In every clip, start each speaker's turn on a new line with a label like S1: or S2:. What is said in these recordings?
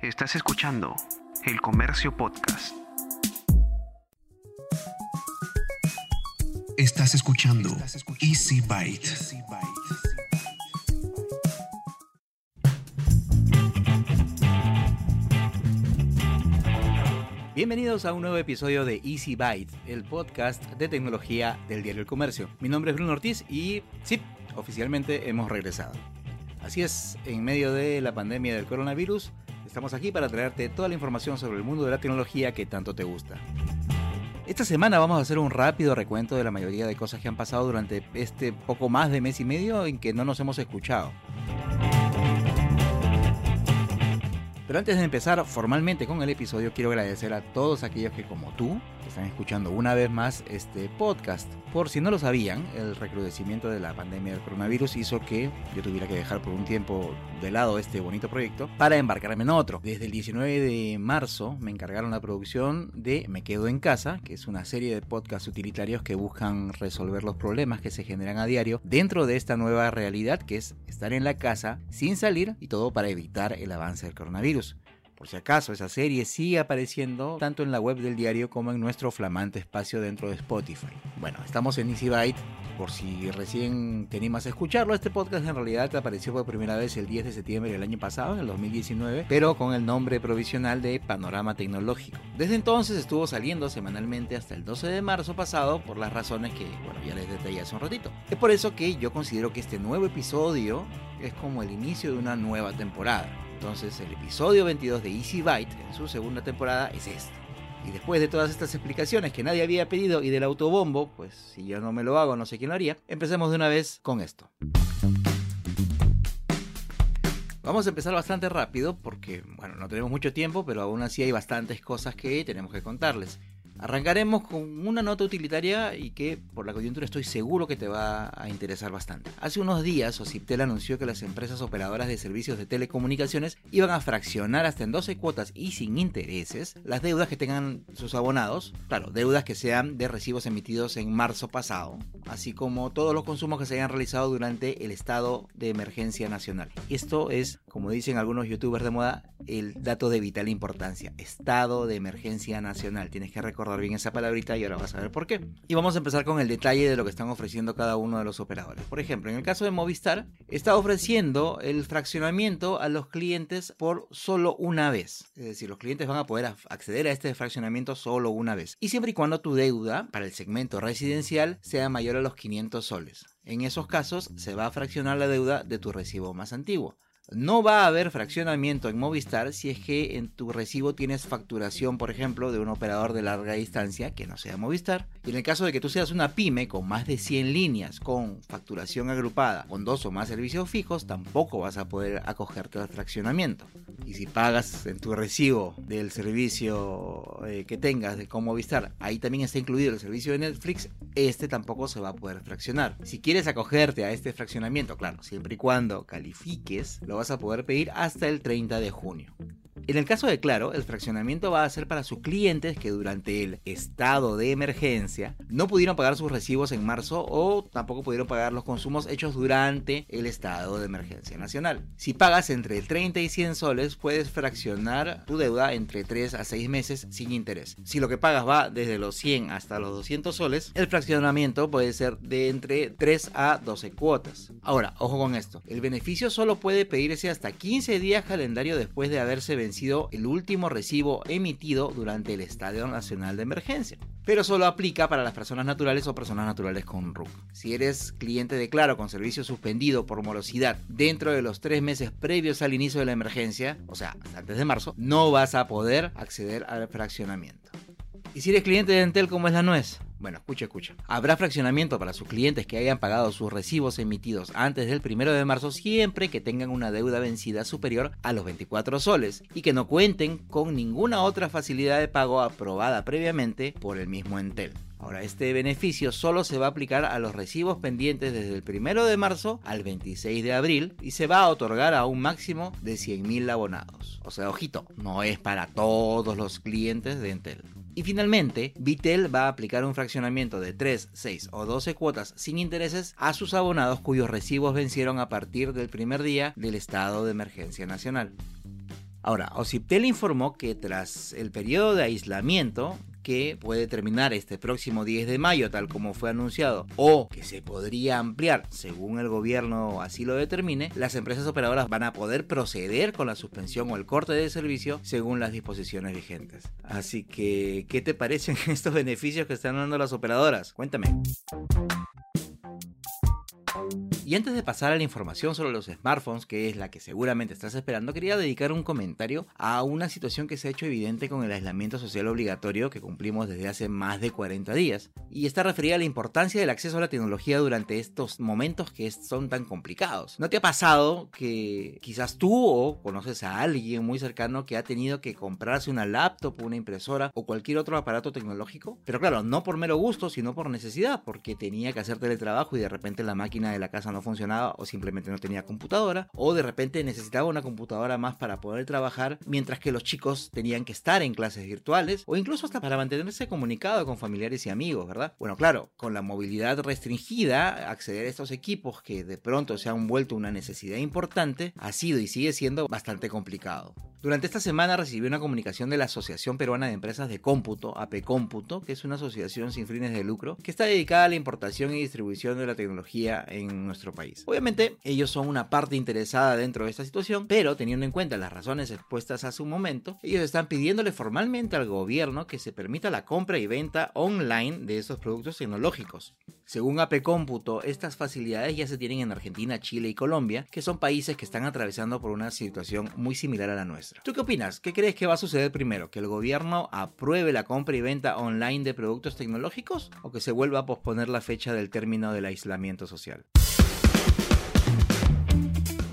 S1: Estás escuchando El Comercio Podcast.
S2: Estás escuchando Easy Byte.
S3: Bienvenidos a un nuevo episodio de Easy Byte, el podcast de tecnología del diario El Comercio. Mi nombre es Bruno Ortiz y sí, oficialmente hemos regresado. Así es, en medio de la pandemia del coronavirus, estamos aquí para traerte toda la información sobre el mundo de la tecnología que tanto te gusta. Esta semana vamos a hacer un rápido recuento de la mayoría de cosas que han pasado durante este poco más de mes y medio en que no nos hemos escuchado. Pero antes de empezar formalmente con el episodio, quiero agradecer a todos aquellos que como tú están escuchando una vez más este podcast. Por si no lo sabían, el recrudecimiento de la pandemia del coronavirus hizo que yo tuviera que dejar por un tiempo de lado este bonito proyecto para embarcarme en otro. Desde el 19 de marzo me encargaron la producción de Me Quedo en Casa, que es una serie de podcasts utilitarios que buscan resolver los problemas que se generan a diario dentro de esta nueva realidad que es estar en la casa sin salir y todo para evitar el avance del coronavirus. Por si acaso, esa serie sigue apareciendo tanto en la web del diario como en nuestro flamante espacio dentro de Spotify. Bueno, estamos en Easy Byte. Por si recién te animas a escucharlo, este podcast en realidad apareció por primera vez el 10 de septiembre del año pasado, en el 2019, pero con el nombre provisional de Panorama Tecnológico. Desde entonces estuvo saliendo semanalmente hasta el 12 de marzo pasado por las razones que, bueno, ya les detallé hace un ratito. Es por eso que yo considero que este nuevo episodio es como el inicio de una nueva temporada. Entonces el episodio 22 de Easy Byte en su segunda temporada es este. Y después de todas estas explicaciones que nadie había pedido y del autobombo, pues si yo no me lo hago no sé quién lo haría, empecemos de una vez con esto. Vamos a empezar bastante rápido porque, bueno, no tenemos mucho tiempo, pero aún así hay bastantes cosas que tenemos que contarles. Arrancaremos con una nota utilitaria y que por la coyuntura estoy seguro que te va a interesar bastante. Hace unos días Ociptel anunció que las empresas operadoras de servicios de telecomunicaciones iban a fraccionar hasta en 12 cuotas y sin intereses las deudas que tengan sus abonados, claro, deudas que sean de recibos emitidos en marzo pasado, así como todos los consumos que se hayan realizado durante el estado de emergencia nacional. Esto es, como dicen algunos youtubers de moda, el dato de vital importancia, estado de emergencia nacional. Tienes que recordar bien esa palabrita y ahora vas a ver por qué. Y vamos a empezar con el detalle de lo que están ofreciendo cada uno de los operadores. Por ejemplo, en el caso de Movistar, está ofreciendo el fraccionamiento a los clientes por solo una vez. Es decir, los clientes van a poder acceder a este fraccionamiento solo una vez. Y siempre y cuando tu deuda para el segmento residencial sea mayor a los 500 soles. En esos casos se va a fraccionar la deuda de tu recibo más antiguo. No va a haber fraccionamiento en Movistar si es que en tu recibo tienes facturación, por ejemplo, de un operador de larga distancia que no sea Movistar. Y en el caso de que tú seas una pyme con más de 100 líneas, con facturación agrupada, con dos o más servicios fijos, tampoco vas a poder acogerte al fraccionamiento. Y si pagas en tu recibo del servicio eh, que tengas de con Movistar, ahí también está incluido el servicio de Netflix, este tampoco se va a poder fraccionar. Si quieres acogerte a este fraccionamiento, claro, siempre y cuando califiques, lo vas a poder pedir hasta el 30 de junio. En el caso de Claro, el fraccionamiento va a ser para sus clientes que durante el estado de emergencia no pudieron pagar sus recibos en marzo o tampoco pudieron pagar los consumos hechos durante el estado de emergencia nacional. Si pagas entre 30 y 100 soles, puedes fraccionar tu deuda entre 3 a 6 meses sin interés. Si lo que pagas va desde los 100 hasta los 200 soles, el fraccionamiento puede ser de entre 3 a 12 cuotas. Ahora, ojo con esto, el beneficio solo puede pedirse hasta 15 días calendario después de haberse vencido el último recibo emitido durante el Estadio Nacional de Emergencia. Pero solo aplica para las personas naturales o personas naturales con RUC. Si eres cliente de Claro con servicio suspendido por morosidad dentro de los tres meses previos al inicio de la emergencia, o sea, antes de marzo, no vas a poder acceder al fraccionamiento. ¿Y si eres cliente de Entel como es la nuez? Bueno, escucha, escucha. Habrá fraccionamiento para sus clientes que hayan pagado sus recibos emitidos antes del 1 de marzo siempre que tengan una deuda vencida superior a los 24 soles y que no cuenten con ninguna otra facilidad de pago aprobada previamente por el mismo Entel. Ahora, este beneficio solo se va a aplicar a los recibos pendientes desde el 1 de marzo al 26 de abril y se va a otorgar a un máximo de 100.000 abonados. O sea, ojito, no es para todos los clientes de Entel. Y finalmente, Vitel va a aplicar un fraccionamiento de 3, 6 o 12 cuotas sin intereses a sus abonados cuyos recibos vencieron a partir del primer día del estado de emergencia nacional. Ahora, Ociptel informó que tras el periodo de aislamiento, que puede terminar este próximo 10 de mayo, tal como fue anunciado, o que se podría ampliar según el gobierno así lo determine, las empresas operadoras van a poder proceder con la suspensión o el corte de servicio según las disposiciones vigentes. Así que, ¿qué te parecen estos beneficios que están dando las operadoras? Cuéntame. Y antes de pasar a la información sobre los smartphones, que es la que seguramente estás esperando, quería dedicar un comentario a una situación que se ha hecho evidente con el aislamiento social obligatorio que cumplimos desde hace más de 40 días. Y está referida a la importancia del acceso a la tecnología durante estos momentos que son tan complicados. ¿No te ha pasado que quizás tú o conoces a alguien muy cercano que ha tenido que comprarse una laptop, una impresora o cualquier otro aparato tecnológico? Pero claro, no por mero gusto, sino por necesidad, porque tenía que hacer teletrabajo y de repente la máquina de la casa no funcionaba o simplemente no tenía computadora o de repente necesitaba una computadora más para poder trabajar mientras que los chicos tenían que estar en clases virtuales o incluso hasta para mantenerse comunicado con familiares y amigos, ¿verdad? Bueno, claro, con la movilidad restringida, acceder a estos equipos que de pronto se han vuelto una necesidad importante ha sido y sigue siendo bastante complicado. Durante esta semana recibí una comunicación de la Asociación Peruana de Empresas de Cómputo, AP Cómputo, que es una asociación sin fines de lucro que está dedicada a la importación y distribución de la tecnología en nuestro país. Obviamente, ellos son una parte interesada dentro de esta situación, pero teniendo en cuenta las razones expuestas hace un momento, ellos están pidiéndole formalmente al gobierno que se permita la compra y venta online de estos productos tecnológicos. Según AP Cómputo, estas facilidades ya se tienen en Argentina, Chile y Colombia, que son países que están atravesando por una situación muy similar a la nuestra. ¿Tú qué opinas? ¿Qué crees que va a suceder primero? ¿Que el gobierno apruebe la compra y venta online de productos tecnológicos o que se vuelva a posponer la fecha del término del aislamiento social?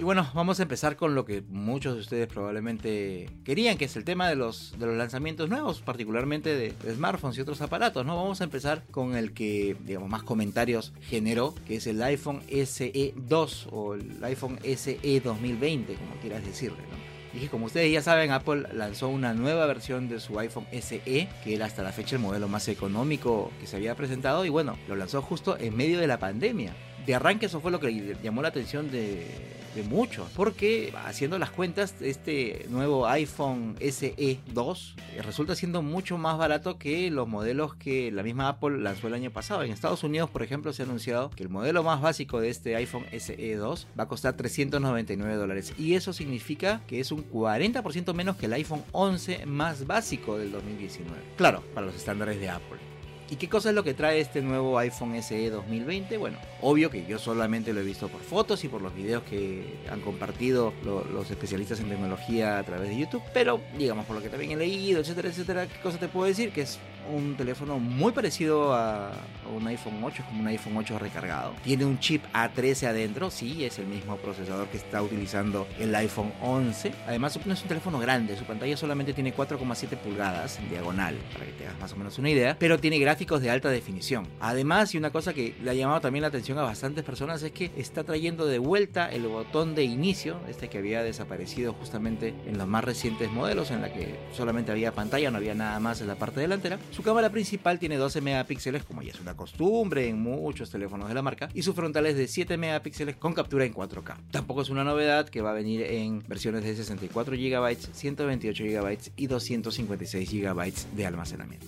S3: Bueno, vamos a empezar con lo que muchos de ustedes probablemente querían, que es el tema de los, lanzamientos nuevos, particularmente de, smartphones y otros aparatos, ¿no? Vamos a empezar con el que, digamos, más comentarios generó, que es el iPhone SE 2 o el iPhone SE 2020, como quieras decirle, ¿no? Como ustedes ya saben, Apple lanzó una nueva versión de su iPhone SE, que era hasta la fecha el modelo más económico que se había presentado, y bueno, lo lanzó justo en medio de la pandemia. De arranque eso fue lo que llamó la atención de, muchos, porque haciendo las cuentas, este nuevo iPhone SE 2 resulta siendo mucho más barato que los modelos que la misma Apple lanzó el año pasado. En Estados Unidos, por ejemplo, se ha anunciado que el modelo más básico de este iPhone SE 2 va a costar 399 dólares y eso significa que es un 40% menos que el iPhone 11 más básico del 2019. Claro, para los estándares de Apple. ¿Y qué cosa es lo que trae este nuevo iPhone SE 2020? Bueno, obvio que yo solamente lo he visto por fotos y por los videos que han compartido los especialistas en tecnología a través de YouTube, pero digamos por lo que también he leído, etcétera, etcétera, ¿qué cosa te puedo decir? Que es un teléfono muy parecido a un iPhone 8, es como un iPhone 8 recargado. Tiene un chip A13 adentro, sí, es el mismo procesador que está utilizando el iPhone 11. Además, no es un teléfono grande, su pantalla solamente tiene 4,7 pulgadas en diagonal, para que te hagas más o menos una idea, pero tiene gráficos de alta definición. Además, y una cosa que le ha llamado también la atención a bastantes personas es que está trayendo de vuelta el botón de inicio, este que había desaparecido justamente en los más recientes modelos, en la que solamente había pantalla, no había nada más en la parte delantera. Su cámara principal tiene 12 megapíxeles, como ya es una costumbre en muchos teléfonos de la marca, y su frontal es de 7 megapíxeles con captura en 4K. Tampoco es una novedad que va a venir en versiones de 64 GB, 128 GB y 256 GB de almacenamiento.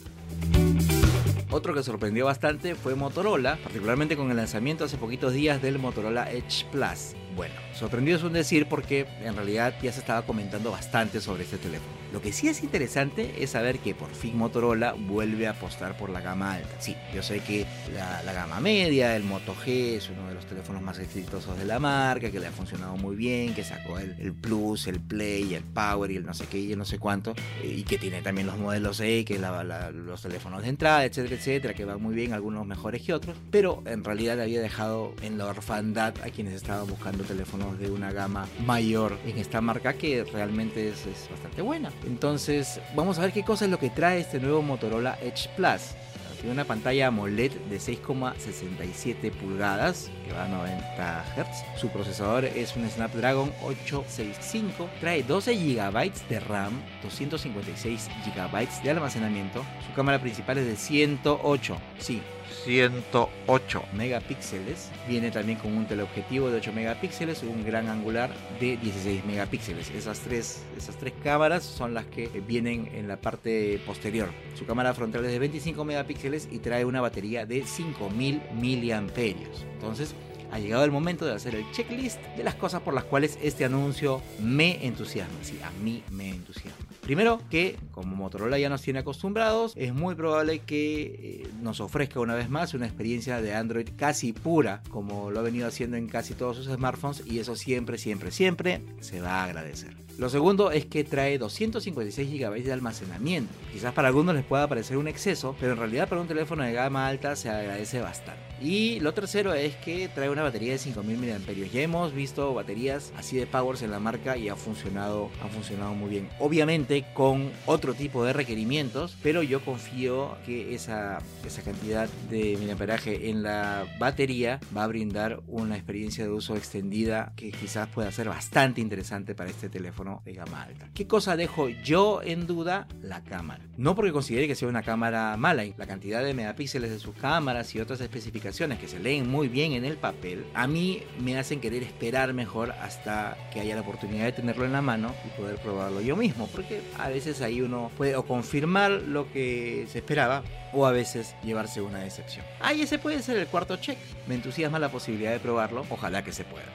S3: Otro que sorprendió bastante fue Motorola, particularmente con el lanzamiento hace poquitos días del Motorola Edge Plus. Bueno, sorprendido es un decir porque en realidad ya se estaba comentando bastante sobre este teléfono. Lo que sí es interesante es saber que por fin Motorola vuelve a apostar por la gama alta. Sí, yo sé que la, gama media, el Moto G, es uno de los teléfonos más exitosos de la marca, que le ha funcionado muy bien, que sacó el, Plus, el Play, el Power y el no sé qué y el no sé cuánto, y que tiene también los modelos E, que la, los teléfonos de entrada, etcétera, etcétera, que van muy bien, algunos mejores que otros, pero en realidad había dejado en la orfandad a quienes estaban buscando teléfonos de una gama mayor en esta marca que realmente es, bastante buena. Entonces, vamos a ver qué cosa es lo que trae este nuevo Motorola Edge Plus. Tiene una pantalla AMOLED de 6,67 pulgadas que va a 90 Hz. Su procesador es un Snapdragon 865. Trae 12 GB de RAM, 256 GB de almacenamiento. Su cámara principal es de 108. Sí,
S4: 108
S3: megapíxeles. Viene también con un teleobjetivo de 8 megapíxeles, un gran angular de 16 megapíxeles. Esas tres, esas tres cámaras son las que vienen en la parte posterior. Su cámara frontal es de 25 megapíxeles y trae una batería de 5000 miliamperios. Entonces, ha llegado el momento de hacer el checklist de las cosas por las cuales este anuncio me entusiasma. Sí, a mí me entusiasma. Primero que, como Motorola ya nos tiene acostumbrados, es muy probable que eh, nos ofrezca una vez más una experiencia de Android casi pura, como lo ha venido haciendo en casi todos sus smartphones, y eso siempre, siempre, siempre se va a agradecer. Lo segundo es que trae 256 GB de almacenamiento. Quizás para algunos les pueda parecer un exceso, pero en realidad para un teléfono de gama alta se agradece bastante. Y lo tercero es que trae una batería de 5000 mAh. Ya hemos visto baterías así de powers en la marca y ha funcionado, ha funcionado muy bien. Obviamente con otro tipo de requerimientos, pero yo confío que esa, esa cantidad de miliamperaje en la batería va a brindar una experiencia de uso extendida que quizás pueda ser bastante interesante para este teléfono de gama alta. ¿Qué cosa dejo yo en duda? La cámara. No porque considere que sea una cámara mala, la cantidad de megapíxeles de sus cámaras y otras especificaciones que se leen muy bien en el papel, a mí me hacen querer esperar mejor hasta que haya la oportunidad de tenerlo en la mano y poder probarlo yo mismo, porque a veces ahí uno puede o confirmar lo que se esperaba o a veces llevarse una decepción. Ah, y ese puede ser el cuarto check. Me entusiasma la posibilidad de probarlo, ojalá que se pueda.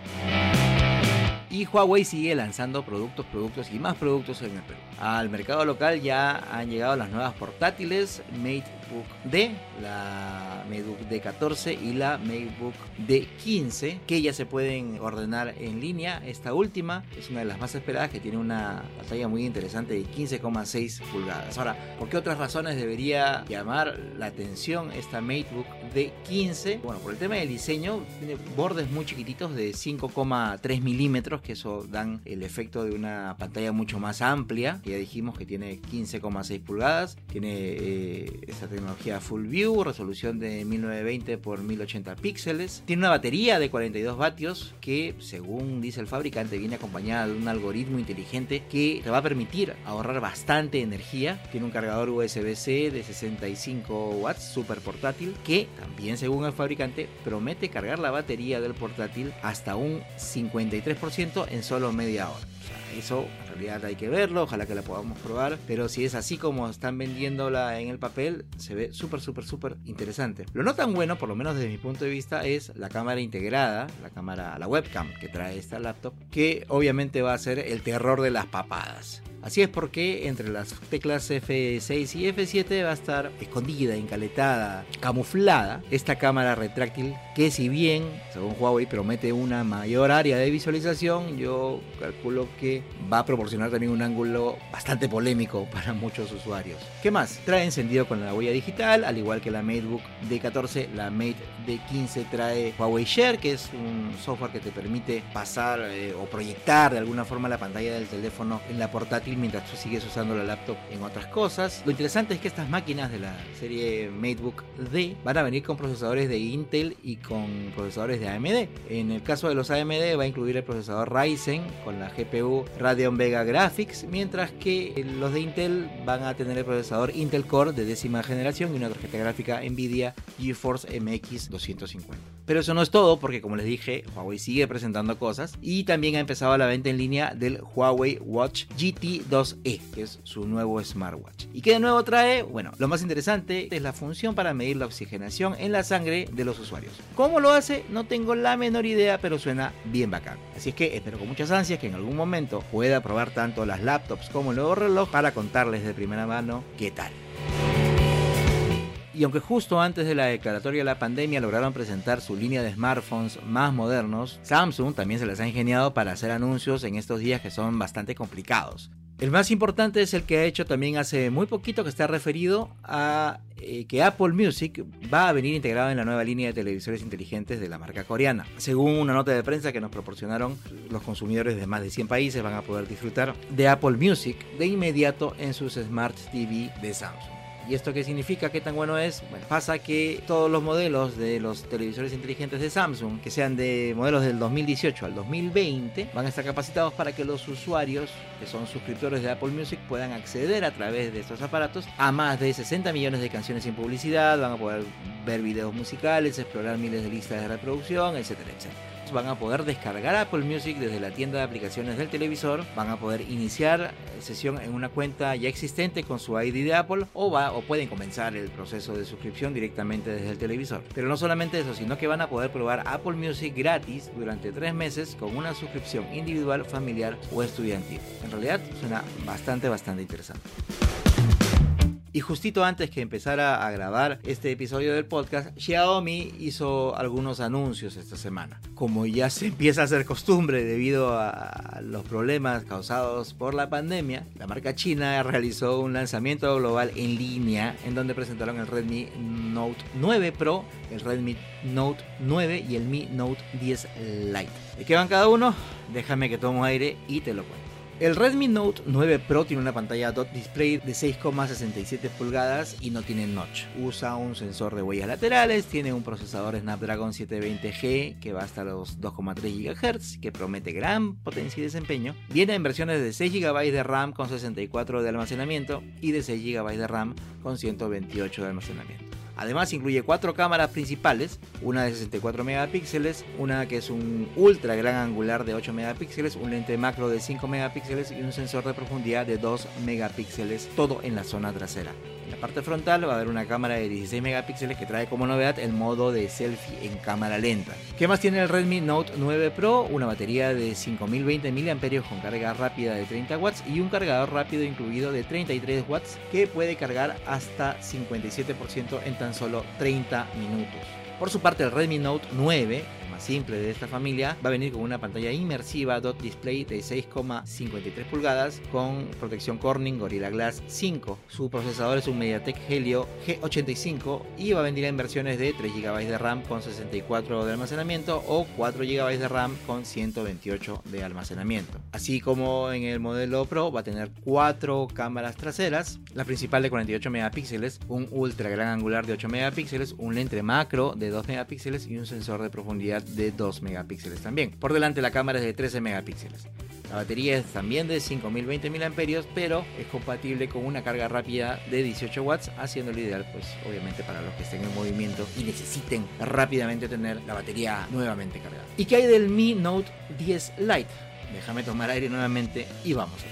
S3: Y Huawei sigue lanzando productos, productos y más productos en el Perú. Al mercado local ya han llegado las nuevas portátiles MateBook D, la MateBook D14 y la MateBook D15, que ya se pueden ordenar en línea. Esta última es una de las más esperadas que tiene una pantalla muy interesante de 15,6 pulgadas. Ahora, ¿por qué otras razones debería llamar la atención esta MateBook D15? Bueno, por el tema del diseño, tiene bordes muy chiquititos de 5,3 milímetros que eso dan el efecto de una pantalla mucho más amplia. Ya dijimos que tiene 15,6 pulgadas, tiene eh, esta tecnología Full View, resolución de 1920 x 1080 píxeles, tiene una batería de 42 vatios que según dice el fabricante viene acompañada de un algoritmo inteligente que te va a permitir ahorrar bastante energía. Tiene un cargador USB-C de 65 watts super portátil que también según el fabricante promete cargar la batería del portátil hasta un 53% en solo media hora. eso en realidad hay que verlo, ojalá que la podamos probar, pero si es así como están vendiéndola en el papel, se ve súper, súper, súper interesante. Lo no tan bueno, por lo menos desde mi punto de vista, es la cámara integrada, la cámara, la webcam que trae esta laptop, que obviamente va a ser el terror de las papadas. Así es porque entre las teclas F6 y F7 va a estar escondida, encaletada, camuflada esta cámara retráctil que si bien, según Huawei, promete una mayor área de visualización, yo calculo que va a proporcionar también un ángulo bastante polémico para muchos usuarios. ¿Qué más? Trae encendido con la huella digital, al igual que la MateBook D14, la Mate D15 trae Huawei Share, que es un software que te permite pasar eh, o proyectar de alguna forma la pantalla del teléfono en la portátil mientras tú sigues usando la laptop en otras cosas. Lo interesante es que estas máquinas de la serie MateBook D van a venir con procesadores de Intel y con procesadores de AMD. En el caso de los AMD va a incluir el procesador Ryzen con la GPU Radeon Vega Graphics, mientras que los de Intel van a tener el procesador Intel Core de décima generación y una tarjeta gráfica Nvidia GeForce MX 250. Pero eso no es todo, porque como les dije, Huawei sigue presentando cosas y también ha empezado la venta en línea del Huawei Watch GT 2E, que es su nuevo smartwatch. ¿Y qué de nuevo trae? Bueno, lo más interesante es la función para medir la oxigenación en la sangre de los usuarios. ¿Cómo lo hace? No tengo la menor idea, pero suena bien bacán. Así es que espero con muchas ansias que en algún momento pueda probar tanto las laptops como el nuevo reloj para contarles de primera mano qué tal. Y aunque justo antes de la declaratoria de la pandemia lograron presentar su línea de smartphones más modernos, Samsung también se les ha ingeniado para hacer anuncios en estos días que son bastante complicados. El más importante es el que ha hecho también hace muy poquito que está referido a eh, que Apple Music va a venir integrado en la nueva línea de televisores inteligentes de la marca coreana. Según una nota de prensa que nos proporcionaron, los consumidores de más de 100 países van a poder disfrutar de Apple Music de inmediato en sus Smart TV de Samsung. ¿Y esto qué significa? ¿Qué tan bueno es? Bueno, pasa que todos los modelos de los televisores inteligentes de Samsung, que sean de modelos del 2018 al 2020, van a estar capacitados para que los usuarios que son suscriptores de Apple Music puedan acceder a través de estos aparatos a más de 60 millones de canciones sin publicidad, van a poder ver videos musicales, explorar miles de listas de reproducción, etcétera, etcétera van a poder descargar Apple Music desde la tienda de aplicaciones del televisor, van a poder iniciar sesión en una cuenta ya existente con su ID de Apple o, va, o pueden comenzar el proceso de suscripción directamente desde el televisor. Pero no solamente eso, sino que van a poder probar Apple Music gratis durante tres meses con una suscripción individual, familiar o estudiantil. En realidad suena bastante, bastante interesante. Y justito antes que empezara a grabar este episodio del podcast, Xiaomi hizo algunos anuncios esta semana. Como ya se empieza a hacer costumbre debido a los problemas causados por la pandemia, la marca china realizó un lanzamiento global en línea en donde presentaron el Redmi Note 9 Pro, el Redmi Note 9 y el Mi Note 10 Lite. ¿De qué van cada uno? Déjame que tomo aire y te lo cuento. El Redmi Note 9 Pro tiene una pantalla dot display de 6,67 pulgadas y no tiene notch. Usa un sensor de huellas laterales, tiene un procesador Snapdragon 720G que va hasta los 2,3 GHz, que promete gran potencia y desempeño. Viene en versiones de 6 GB de RAM con 64 de almacenamiento y de 6 GB de RAM con 128 de almacenamiento. Además incluye cuatro cámaras principales, una de 64 megapíxeles, una que es un ultra gran angular de 8 megapíxeles, un lente macro de 5 megapíxeles y un sensor de profundidad de 2 megapíxeles, todo en la zona trasera. La parte frontal va a haber una cámara de 16 megapíxeles que trae como novedad el modo de selfie en cámara lenta. ¿Qué más tiene el Redmi Note 9 Pro? Una batería de 5020 mAh con carga rápida de 30 watts y un cargador rápido incluido de 33 watts que puede cargar hasta 57% en tan solo 30 minutos. Por su parte, el Redmi Note 9 simple de esta familia va a venir con una pantalla inmersiva dot display de 6,53 pulgadas con protección Corning Gorilla Glass 5. Su procesador es un MediaTek Helio G85 y va a venir en versiones de 3 GB de RAM con 64 de almacenamiento o 4 GB de RAM con 128 de almacenamiento. Así como en el modelo Pro va a tener 4 cámaras traseras, la principal de 48 megapíxeles, un ultra gran angular de 8 megapíxeles, un lente macro de 2 megapíxeles y un sensor de profundidad de 2 megapíxeles también. Por delante la cámara es de 13 megapíxeles. La batería es también de 5020 mAh, pero es compatible con una carga rápida de 18 watts, haciéndolo ideal, pues obviamente para los que estén en movimiento y necesiten rápidamente tener la batería nuevamente cargada. ¿Y qué hay del Mi Note 10 Lite? Déjame tomar aire nuevamente y vamos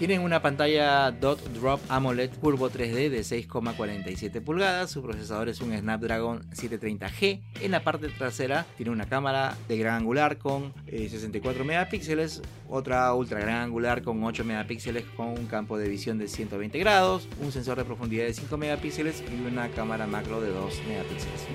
S3: tienen una pantalla Dot Drop AMOLED Curvo 3D de 6,47 pulgadas. Su procesador es un Snapdragon 730G. En la parte trasera tiene una cámara de gran angular con 64 eh, megapíxeles, otra ultra gran angular con 8 megapíxeles con un campo de visión de 120 grados, un sensor de profundidad de 5 megapíxeles y una cámara macro de 2 megapíxeles.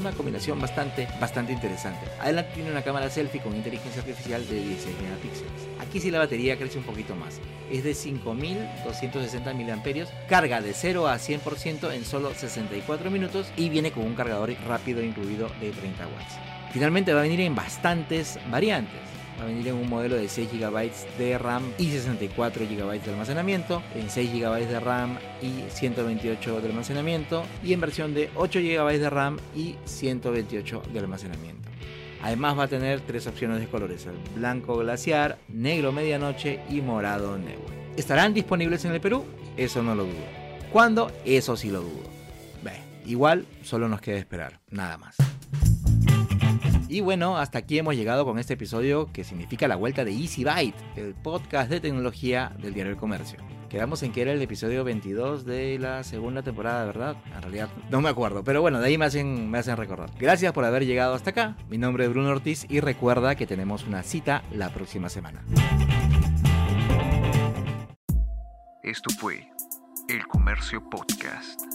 S3: Una combinación bastante, bastante interesante. Adelante tiene una cámara selfie con inteligencia artificial de 16 megapíxeles. Aquí sí la batería crece un poquito más de 5260 mAh, carga de 0 a 100% en solo 64 minutos y viene con un cargador rápido incluido de 30 watts. Finalmente va a venir en bastantes variantes. Va a venir en un modelo de 6 GB de RAM y 64 GB de almacenamiento, en 6 GB de RAM y 128 de almacenamiento y en versión de 8 GB de RAM y 128 de almacenamiento. Además va a tener tres opciones de colores, el blanco glaciar, negro medianoche y morado negro. ¿Estarán disponibles en el Perú? Eso no lo dudo. ¿Cuándo? Eso sí lo dudo. igual solo nos queda esperar, nada más. Y bueno, hasta aquí hemos llegado con este episodio que significa la vuelta de Easy Byte, el podcast de tecnología del diario El Comercio. Quedamos en que era el episodio 22 de la segunda temporada, ¿verdad? En realidad no me acuerdo, pero bueno, de ahí me hacen, me hacen recordar. Gracias por haber llegado hasta acá. Mi nombre es Bruno Ortiz y recuerda que tenemos una cita la próxima semana.
S1: Esto fue El Comercio Podcast.